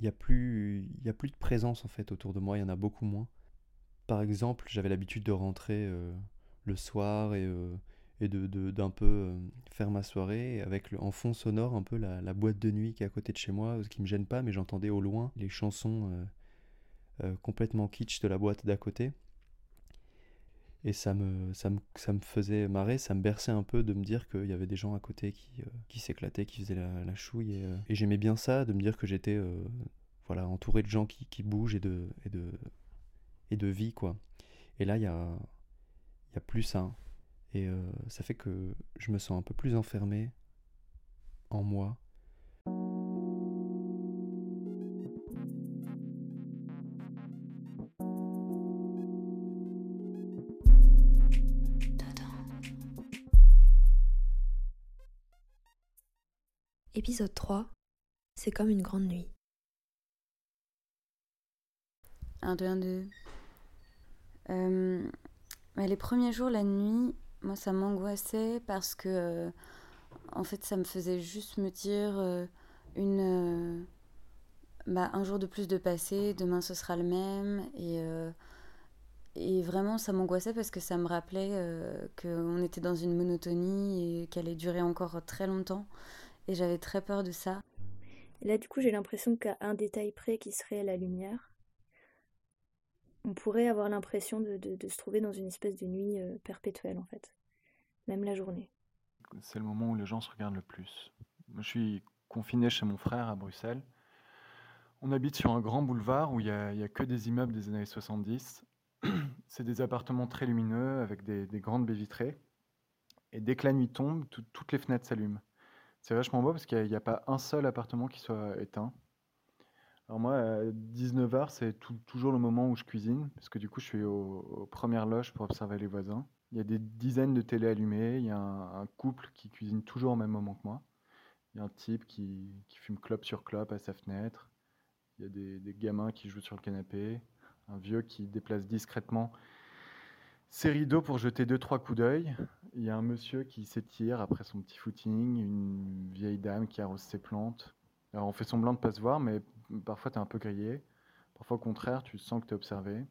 il n'y a, plus, y a plus de présence en fait autour de moi, il y en a beaucoup moins. Par exemple, j'avais l'habitude de rentrer euh, le soir et, euh, et de, d'un peu euh, faire ma soirée avec le, en fond sonore un peu la, la, boîte de nuit qui est à côté de chez moi, ce qui me gêne pas, mais j'entendais au loin les chansons complètement kitsch de la boîte d'à côté. Et ça me, ça, me, ça me faisait marrer, ça me berçait un peu de me dire qu'il y avait des gens à côté qui, qui s'éclataient, qui faisaient la, chouille. Et j'aimais bien ça, de me dire que j'étais voilà, entouré de gens qui, qui bougent et de, et, de, et de vie, quoi. Et là, il y a, y a plus ça. Et euh, ça fait que je me sens un peu plus enfermé en moi. Épisode 3 C'est comme une grande nuit. 1, 2, 1, 2. les premiers jours, la nuit, moi, ça m'angoissait parce que, euh, en fait, ça me faisait juste me dire euh, une, euh, bah, un jour de plus de passé, demain ce sera le même. Et, et vraiment, ça m'angoissait parce que ça me rappelait qu'on était dans une monotonie et qu'elle allait durer encore très longtemps. Et j'avais très peur de ça. là, du coup, j'ai l'impression qu'à un détail près qui serait la lumière, on pourrait avoir l'impression de, se trouver dans une espèce de nuit euh, perpétuelle en fait, même la journée. C'est le moment où les gens se regardent le plus. je suis confiné chez mon frère à Bruxelles. On habite sur un grand boulevard où il n'y a, que des immeubles des années 70. C'est des appartements très lumineux avec des, grandes baies vitrées. Et dès que la nuit tombe, toutes les fenêtres s'allument. C'est vachement beau parce qu'il n'y a, a, pas un seul appartement qui soit éteint. Alors moi, à 19h, c'est toujours le moment où je cuisine, parce que du coup, je suis aux premières loges pour observer les voisins. Il y a des dizaines de télé allumées, il y a un, couple qui cuisine toujours au même moment que moi. Il y a un type qui, fume clope sur clope à sa fenêtre. Il y a des, gamins qui jouent sur le canapé. Un vieux qui déplace discrètement ses rideaux pour jeter deux, trois coups d'œil. Il y a un monsieur qui s'étire après son petit footing, une vieille dame qui arrose ses plantes. Alors on fait semblant de ne pas se voir, mais parfois tu es un peu grillé. Parfois au contraire, tu sens que tu es observé.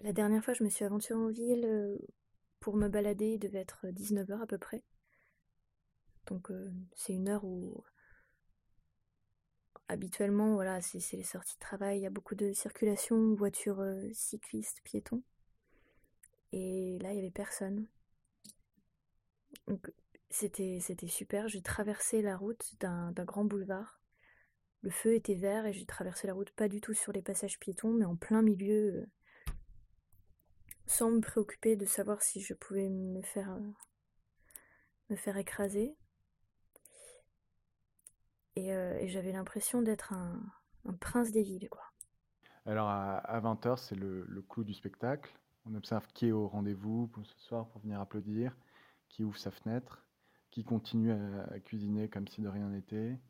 La dernière fois, je me suis aventurée en ville euh, pour me balader, il devait être 19h à peu près. Donc euh, c'est une heure où habituellement, voilà, c'est les sorties de travail, il y a beaucoup de circulation, voitures, euh, cyclistes, piétons. Et là, il n'y avait personne. Donc c'était super, j'ai traversé la route d'un grand boulevard le feu était vert et j'ai traversé la route pas du tout sur les passages piétons, mais en plein milieu, euh, sans me préoccuper de savoir si je pouvais me faire, euh, me faire écraser. Et, euh, j'avais l'impression d'être un, prince des villes. Alors à, 20h, c'est le, clou du spectacle. On observe qui est au rendez-vous ce soir pour venir applaudir, qui ouvre sa fenêtre, qui continue à cuisiner comme si de rien n'était,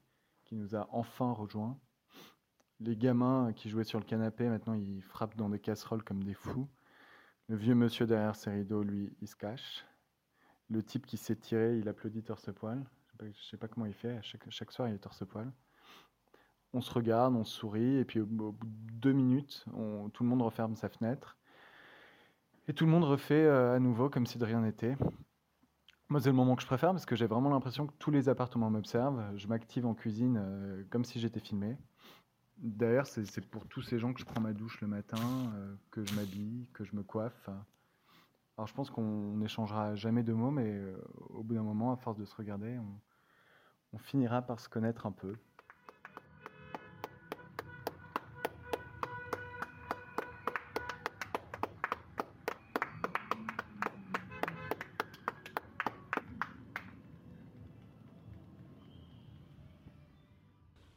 nous a enfin rejoints. Les gamins qui jouaient sur le canapé, maintenant ils frappent dans des casseroles comme des fous. Le vieux monsieur derrière ses rideaux, lui, il se cache. Le type qui s'est tiré, il applaudit torse-poil. Je ne sais, pas comment il fait, chaque, soir il est torse-poil. On se regarde, on sourit, et puis au, bout de deux minutes, tout le monde referme sa fenêtre. Et tout le monde refait euh, à nouveau comme si de rien n'était. Moi, c'est le moment que je préfère parce que j'ai vraiment l'impression que tous les appartements m'observent. Je m'active en cuisine euh, comme si j'étais filmé. D'ailleurs, c'est pour tous ces gens que je prends ma douche le matin, euh, que je m'habille, que je me coiffe. Alors, je pense qu'on n'échangera jamais de mots, mais euh, au bout d'un moment, à force de se regarder, on finira par se connaître un peu.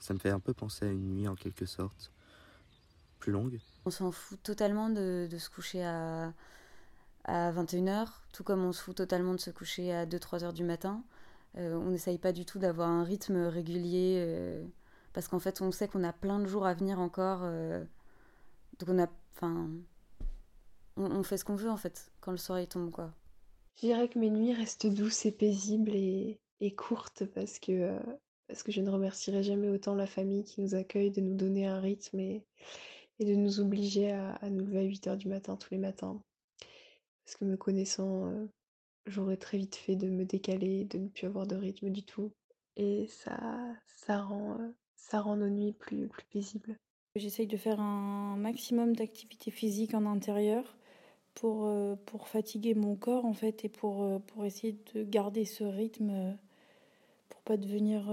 Ça me fait un peu penser à une nuit en quelque sorte, plus longue. On s'en fout totalement de, se coucher à, à 21h, tout comme on se fout totalement de se coucher à 2-3 heures du matin. Euh, on n'essaye pas du tout d'avoir un rythme régulier, euh, parce qu'en fait on sait qu'on a plein de jours à venir encore. Euh, donc on a... Enfin... On, fait ce qu'on veut en fait, quand le soleil tombe quoi. Je dirais que mes nuits restent douces et paisibles et, et courtes parce que parce que je ne remercierai jamais autant la famille qui nous accueille de nous donner un rythme et, de nous obliger à, nous lever à 8 heures du matin tous les matins. Parce que me connaissant, euh, j'aurais très vite fait de me décaler, de ne plus avoir de rythme du tout. Et ça, ça, rend, euh, ça rend nos nuits plus, plus paisibles. J'essaye de faire un maximum d'activité physique en intérieur pour, euh, pour fatiguer mon corps en fait et pour, pour essayer de garder ce rythme pas devenir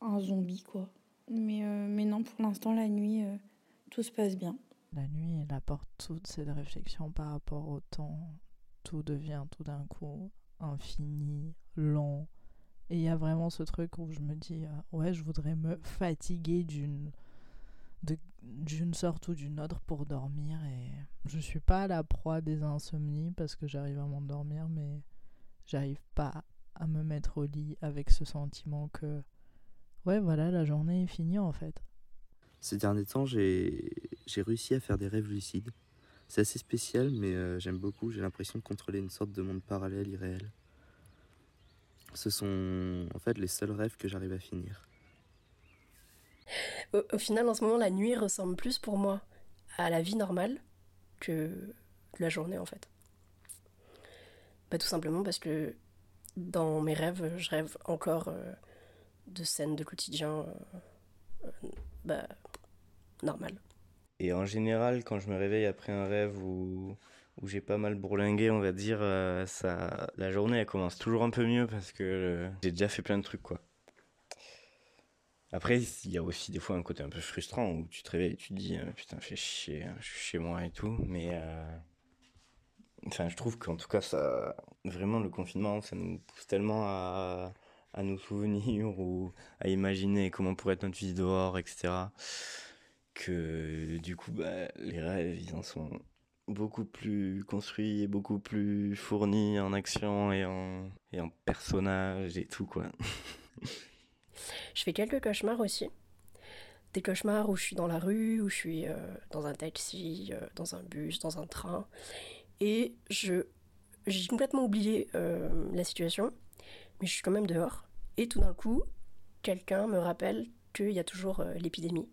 un zombie quoi. Mais, mais non, pour l'instant, la nuit, tout se passe bien. La nuit, elle apporte toutes ces réflexions par rapport au temps. Tout devient tout d'un coup infini, lent. Et il y a vraiment ce truc où je me dis, euh, ouais, je voudrais me fatiguer d'une d'une sorte ou d'une autre pour dormir et je suis pas la proie des insomnies parce que j'arrive à m'endormir mais j'arrive pas à me mettre au lit avec ce sentiment que ouais voilà la journée est finie en fait ces derniers temps, j'ai réussi à faire des rêves lucides. C'est assez spécial, mais euh, j'aime beaucoup. J'ai l'impression de contrôler une sorte de monde parallèle, irréel. Ce sont en fait les seuls rêves que j'arrive à finir. Au, final, en ce moment, la nuit ressemble plus pour moi à la vie normale que la journée, en fait. Bah, tout simplement parce que dans mes rêves, je rêve encore euh, de scènes de quotidien. Euh, bah, normal. Et en général, quand je me réveille après un rêve où, où j'ai pas mal bourlingué, on va dire, euh, ça, la journée elle commence toujours un peu mieux parce que euh, j'ai déjà fait plein de trucs quoi. Après, il y a aussi des fois un côté un peu frustrant où tu te réveilles et tu te dis euh, putain, fais chier, je suis chez moi et tout, mais enfin, je trouve qu'en tout cas, ça, vraiment, le confinement, ça nous pousse tellement à, à nous souvenir ou à imaginer comment pourrait être notre vie dehors, etc que du coup, bah, les rêves, ils en sont beaucoup plus construits et beaucoup plus fournis en action et en, et en personnages et tout, quoi. je fais quelques cauchemars aussi. Des cauchemars où je suis dans la rue, où je suis euh, dans un taxi, euh, dans un bus, dans un train. Et je j'ai complètement oublié euh, la situation, mais je suis quand même dehors. Et tout d'un coup, quelqu'un me rappelle qu'il y a toujours l'épidémie.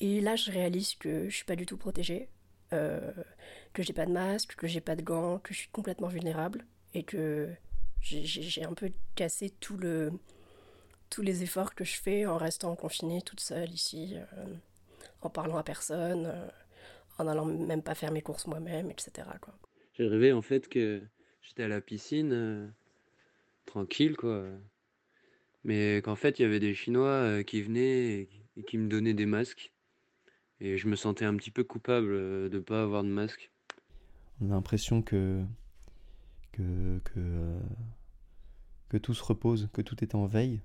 Et là, je réalise que je suis pas du tout protégée, euh, que j'ai pas de masque, que j'ai pas de gants, que je suis complètement vulnérable et que j'ai un peu cassé tous les efforts que je fais en restant confinée toute seule ici, euh, en parlant à personne, euh, en allant même pas faire mes courses moi-même, etc. J'ai rêvé en fait que j'étais à la piscine, euh, tranquille quoi. Mais qu'en fait il y avait des Chinois qui venaient et qui me donnaient des masques. Et je me sentais un petit peu coupable euh, de ne pas avoir de masque. On a l'impression que, que, que, euh, que, tout se repose, que tout est en veille.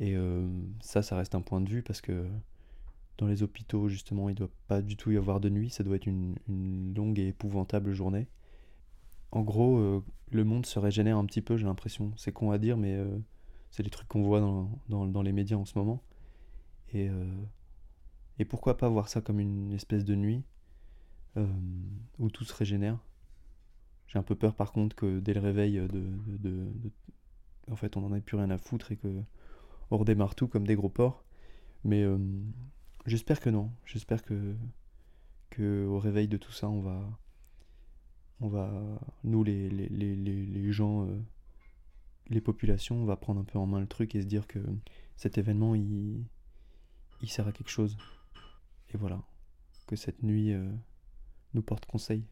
Et euh, ça, ça reste un point de vue parce que dans les hôpitaux, justement, il ne doit pas du tout y avoir de nuit. Ça doit être une, une longue et épouvantable journée. En gros, le monde se régénère un petit peu, j'ai l'impression. C'est con à dire, mais c'est les trucs qu'on voit dans, dans, dans, les médias en ce moment. Et et pourquoi pas voir ça comme une espèce de nuit euh, où tout se régénère? J'ai un peu peur par contre que dès le réveil, de, en fait, on n'en ait plus rien à foutre et que on redémarre tout comme des gros porcs. Mais euh, j'espère que non. J'espère que, que au réveil de tout ça, on va, on va, nous les, les, les, gens, euh, les populations, on va prendre un peu en main le truc et se dire que cet événement, il, il sert à quelque chose. Et voilà, que cette nuit euh, nous porte conseil.